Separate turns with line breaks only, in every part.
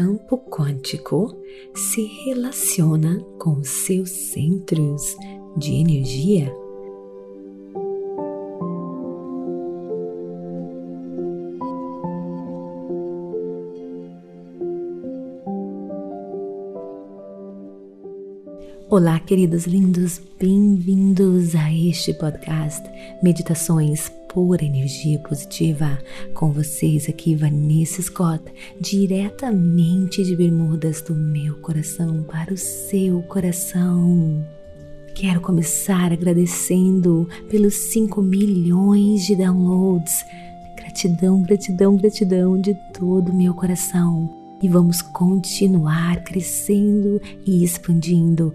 campo quântico se relaciona com seus centros de energia? Olá, queridos lindos, bem-vindos a este podcast Meditações por Energia Positiva. Com vocês aqui, Vanessa Scott, diretamente de Bermudas, do meu coração para o seu coração. Quero começar agradecendo pelos 5 milhões de downloads. Gratidão, gratidão, gratidão de todo o meu coração. E vamos continuar crescendo e expandindo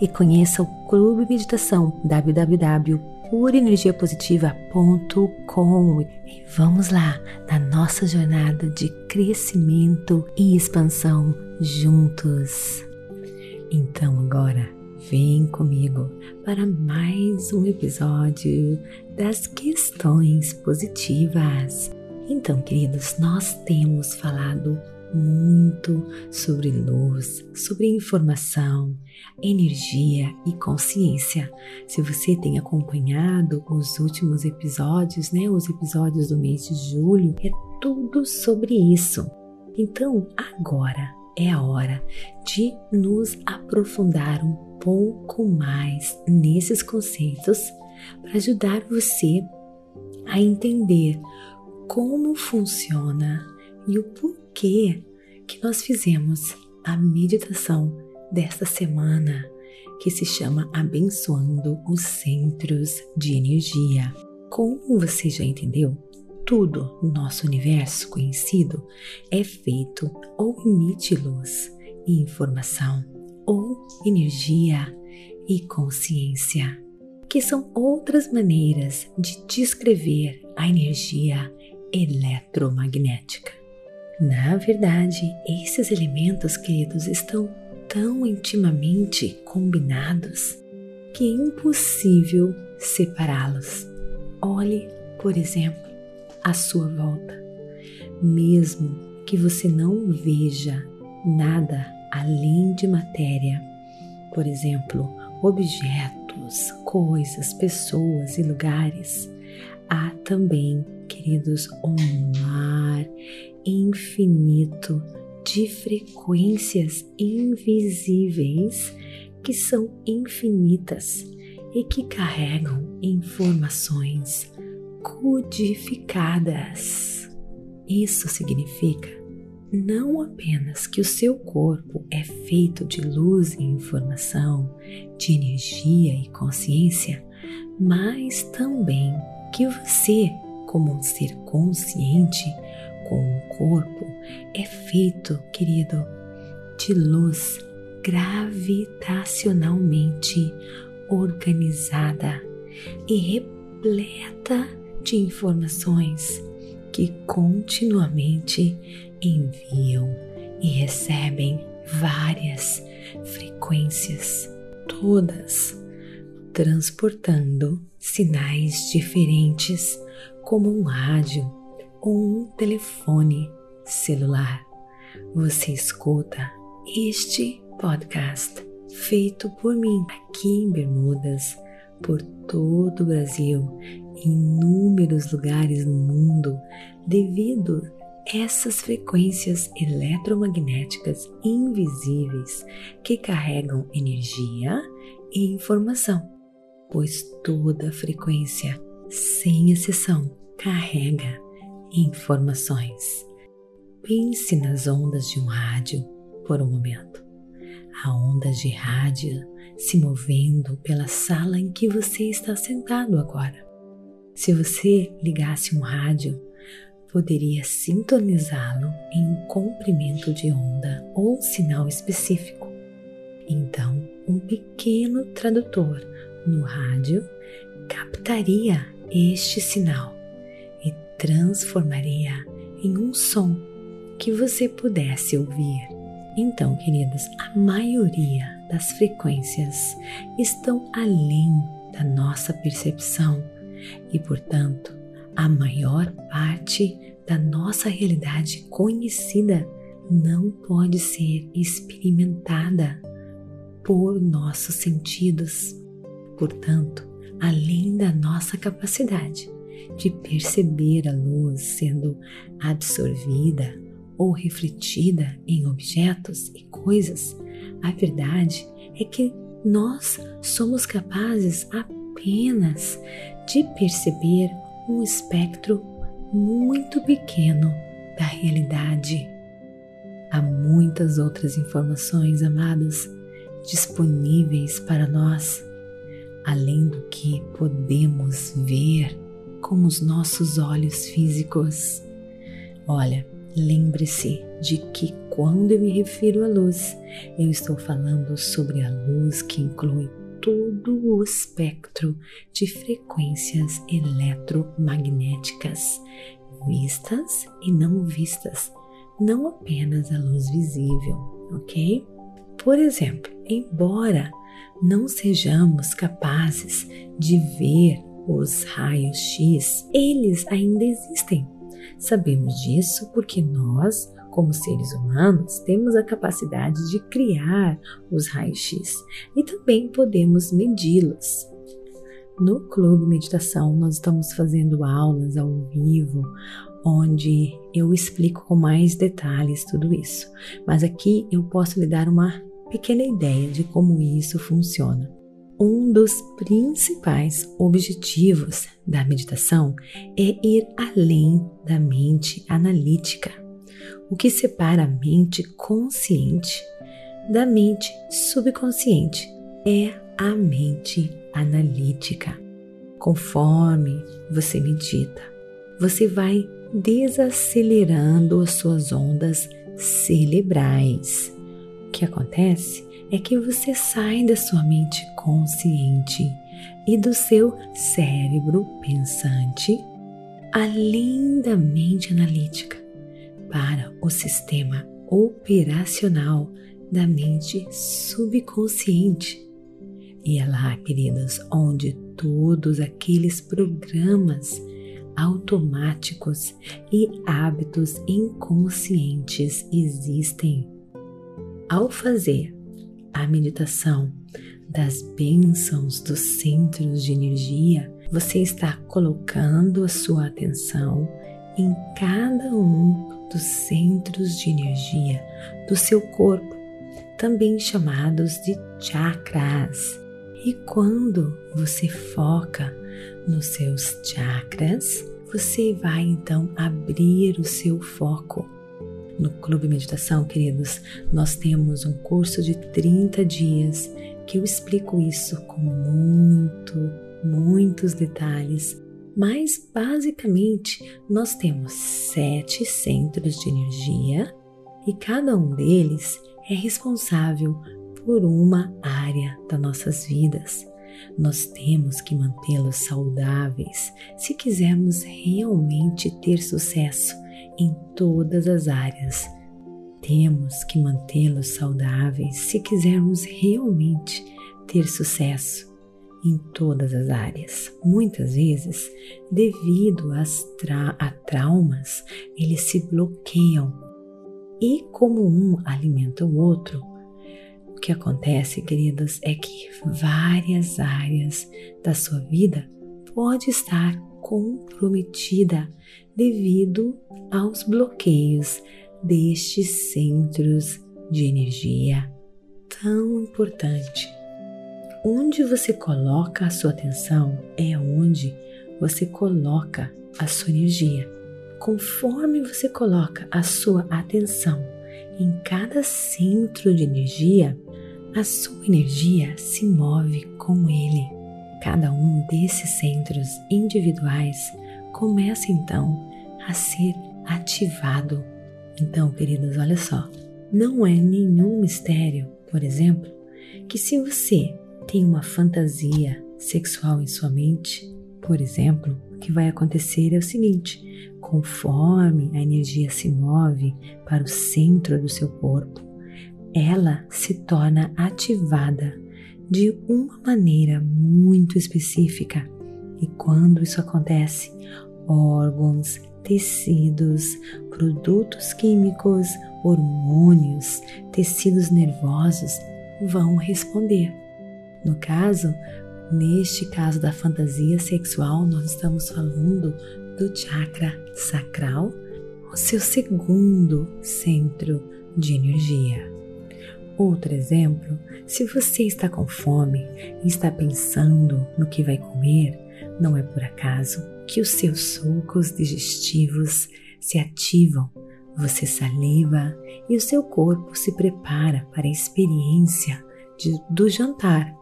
e conheça o Clube Meditação www.purenergiapositiva.com e vamos lá na nossa jornada de crescimento e expansão juntos. Então agora vem comigo para mais um episódio das questões positivas. Então, queridos, nós temos falado muito sobre luz, sobre informação, energia e consciência. Se você tem acompanhado os últimos episódios, né, os episódios do mês de julho, é tudo sobre isso. Então, agora é a hora de nos aprofundar um pouco mais nesses conceitos para ajudar você a entender como funciona e o porquê que nós fizemos a meditação desta semana que se chama Abençoando os Centros de Energia. Como você já entendeu, tudo no nosso universo conhecido é feito ou emite luz e informação, ou energia e consciência, que são outras maneiras de descrever a energia eletromagnética. Na verdade, esses elementos, queridos, estão tão intimamente combinados que é impossível separá-los. Olhe, por exemplo, à sua volta. Mesmo que você não veja nada além de matéria, por exemplo, objetos, coisas, pessoas e lugares, há também, queridos, um mar infinito de frequências invisíveis que são infinitas e que carregam informações codificadas. Isso significa não apenas que o seu corpo é feito de luz e informação, de energia e consciência, mas também que você, como um ser consciente, com o corpo é feito, querido, de luz gravitacionalmente organizada e repleta de informações que continuamente enviam e recebem várias frequências, todas transportando sinais diferentes como um rádio ou um telefone celular. Você escuta este podcast feito por mim aqui em Bermudas, por todo o Brasil, em inúmeros lugares no mundo, devido essas frequências eletromagnéticas invisíveis que carregam energia e informação, pois toda frequência, sem exceção, carrega informações. Pense nas ondas de um rádio por um momento. Há ondas de rádio se movendo pela sala em que você está sentado agora. Se você ligasse um rádio, poderia sintonizá-lo em um comprimento de onda ou sinal específico Então, um pequeno tradutor no rádio captaria este sinal e transformaria em um som que você pudesse ouvir. Então, queridos, a maioria das frequências estão além da nossa percepção e, portanto, a maior parte da nossa realidade conhecida não pode ser experimentada por nossos sentidos. Portanto, além da nossa capacidade de perceber a luz sendo absorvida ou refletida em objetos e coisas, a verdade é que nós somos capazes apenas de perceber um espectro muito pequeno da realidade. Há muitas outras informações, amados, disponíveis para nós, além do que podemos ver com os nossos olhos físicos. Olha, lembre-se de que quando eu me refiro à luz, eu estou falando sobre a luz que inclui todo o espectro de frequências eletromagnéticas, vistas e não vistas, não apenas a luz visível, ok? Por exemplo, embora não sejamos capazes de ver os raios X, eles ainda existem. Sabemos disso porque nós, como seres humanos, temos a capacidade de criar os raios X e também podemos medi-los. No Clube Meditação, nós estamos fazendo aulas ao vivo, onde eu explico com mais detalhes tudo isso. Mas aqui eu posso lhe dar uma pequena ideia de como isso funciona. Um dos principais objetivos da meditação é ir além da mente analítica, o que separa a mente consciente da mente subconsciente é a mente analítica. Conforme você medita, você vai desacelerando as suas ondas cerebrais. Que acontece é que você sai da sua mente consciente e do seu cérebro pensante, além da mente analítica, para o sistema operacional da mente subconsciente. E é lá, queridas, onde todos aqueles programas automáticos e hábitos inconscientes existem. Ao fazer a meditação das bênçãos dos centros de energia, você está colocando a sua atenção em cada um dos centros de energia do seu corpo, também chamados de chakras. E quando você foca nos seus chakras, você vai então abrir o seu foco no Clube Meditação, queridos, nós temos um curso de 30 dias que eu explico isso com muito, muitos detalhes. Mas basicamente nós temos sete centros de energia e cada um deles é responsável por uma área das nossas vidas. Nós temos que mantê-los saudáveis se quisermos realmente ter sucesso em todas as áreas. Temos que mantê-los saudáveis se quisermos realmente ter sucesso em todas as áreas. Muitas vezes, devido tra a traumas, eles se bloqueiam. E como um alimenta o outro, o que acontece, queridas, é que várias áreas da sua vida pode estar comprometida devido aos bloqueios destes centros de energia tão importante. Onde você coloca a sua atenção é onde você coloca a sua energia. Conforme você coloca a sua atenção em cada centro de energia, a sua energia se move com ele. Cada um desses centros individuais começa então a ser ativado. Então, queridos, olha só, não é nenhum mistério, por exemplo, que se você tem uma fantasia sexual em sua mente, por exemplo, o que vai acontecer é o seguinte: conforme a energia se move para o centro do seu corpo, ela se torna ativada de uma maneira muito específica. E quando isso acontece, órgãos, tecidos, produtos químicos, hormônios, tecidos nervosos vão responder. No caso, neste caso da fantasia sexual, nós estamos falando do chakra sacral, o seu segundo centro de energia. Outro exemplo, se você está com fome e está pensando no que vai comer, não é por acaso que os seus sulcos digestivos se ativam, você saliva e o seu corpo se prepara para a experiência de, do jantar,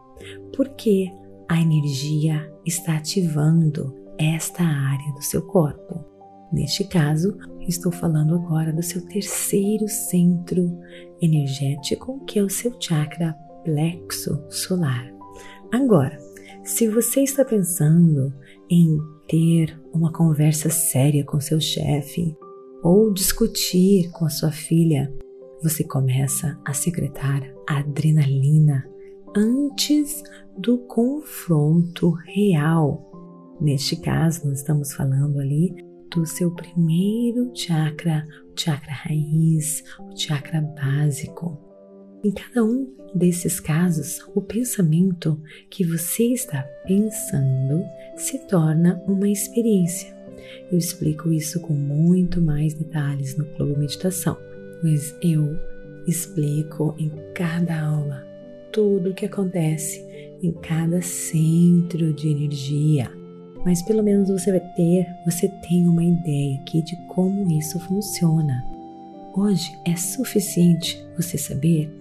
porque a energia está ativando esta área do seu corpo. Neste caso, estou falando agora do seu terceiro centro energético, que é o seu chakra plexo solar. Agora, se você está pensando em ter uma conversa séria com seu chefe ou discutir com a sua filha, você começa a secretar adrenalina antes do confronto real. Neste caso, nós estamos falando ali do seu primeiro chakra, o chakra raiz, o chakra básico. Em cada um desses casos, o pensamento que você está pensando se torna uma experiência. Eu explico isso com muito mais detalhes no Clube Meditação, mas eu explico em cada aula tudo o que acontece em cada centro de energia. Mas pelo menos você vai ter, você tem uma ideia aqui de como isso funciona. Hoje é suficiente você saber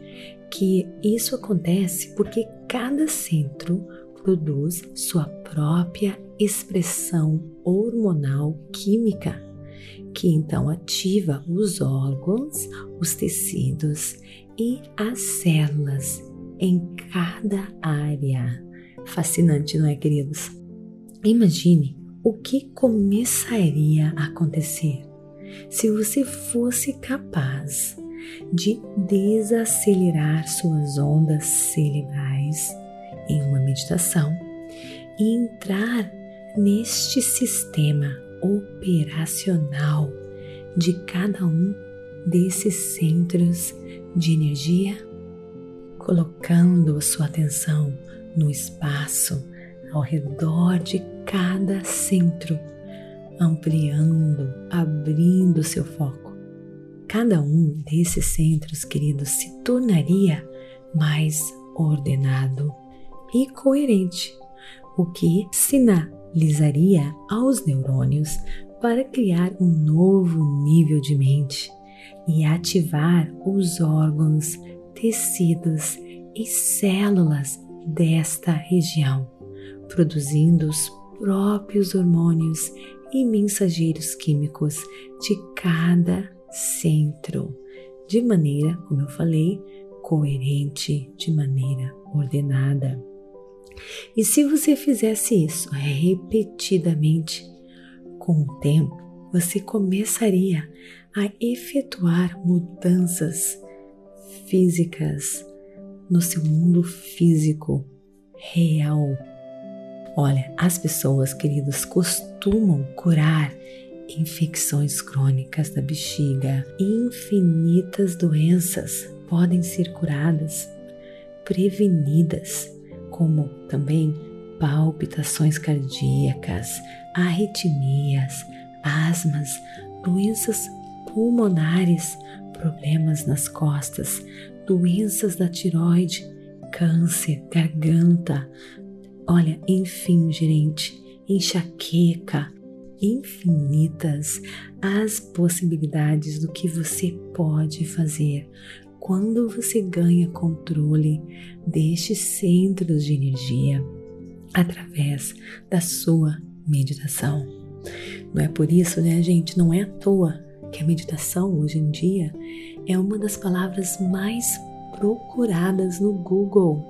que isso acontece porque cada centro produz sua própria expressão hormonal química, que então ativa os órgãos, os tecidos e as células em cada área. Fascinante, não é, queridos? Imagine o que começaria a acontecer se você fosse capaz de desacelerar suas ondas cerebrais em uma meditação e entrar neste sistema operacional de cada um desses centros de energia, colocando a sua atenção no espaço ao redor de cada centro, ampliando, abrindo seu foco. Cada um desses centros, queridos, se tornaria mais ordenado e coerente, o que sinalizaria aos neurônios para criar um novo nível de mente e ativar os órgãos, tecidos e células desta região, produzindo os próprios hormônios e mensageiros químicos de cada centro, de maneira, como eu falei, coerente, de maneira ordenada. E se você fizesse isso repetidamente, com o tempo, você começaria a efetuar mudanças físicas no seu mundo físico real. Olha, as pessoas, queridos, costumam curar infecções crônicas da bexiga, infinitas doenças podem ser curadas, prevenidas, como também palpitações cardíacas, arritmias, asmas, doenças pulmonares, problemas nas costas, doenças da tiroide, câncer, garganta. Olha, enfim, gerente, enxaqueca, infinitas as possibilidades do que você pode fazer quando você ganha controle destes centros de energia através da sua meditação. Não é por isso, né, gente? Não é à toa que a meditação hoje em dia é uma das palavras mais procuradas no Google,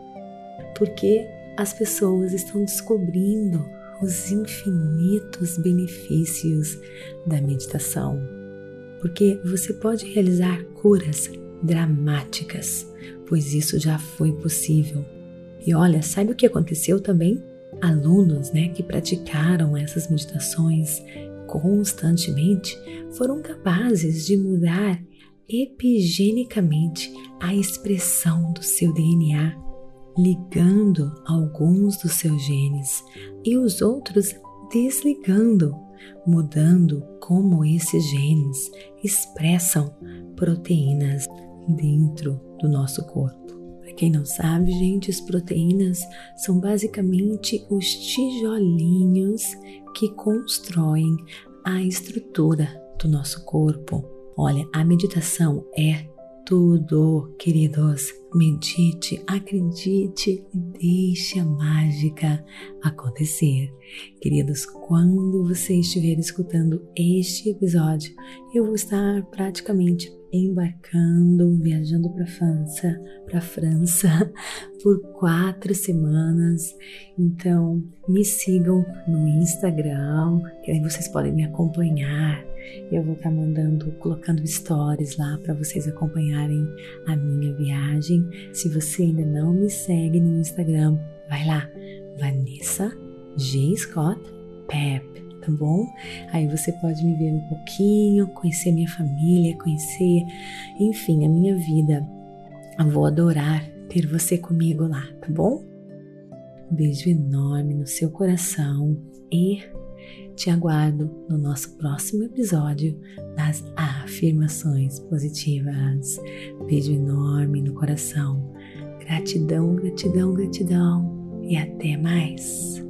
porque as pessoas estão descobrindo os infinitos benefícios da meditação. Porque você pode realizar curas dramáticas, pois isso já foi possível. E olha, sabe o que aconteceu também? Alunos, né, que praticaram essas meditações constantemente foram capazes de mudar epigenicamente a expressão do seu DNA ligando alguns dos seus genes e os outros desligando, mudando como esses genes expressam proteínas dentro do nosso corpo. Para quem não sabe, gente, as proteínas são basicamente os tijolinhos que constroem a estrutura do nosso corpo. Olha, a meditação é tudo, queridos. Medite, acredite e deixe a mágica acontecer. Queridos, quando você estiver escutando este episódio, eu vou estar praticamente embarcando, viajando para França, para França por quatro semanas. Então, me sigam no Instagram, que aí vocês podem me acompanhar eu vou estar mandando, colocando stories lá para vocês acompanharem a minha viagem. Se você ainda não me segue no Instagram, vai lá, Vanessa G. Scott Pep, tá bom? Aí você pode me ver um pouquinho, conhecer minha família, conhecer, enfim, a minha vida. Eu vou adorar ter você comigo lá, tá bom? Um beijo enorme no seu coração e te aguardo no nosso próximo episódio das afirmações positivas. Beijo enorme no coração. Gratidão, gratidão, gratidão e até mais.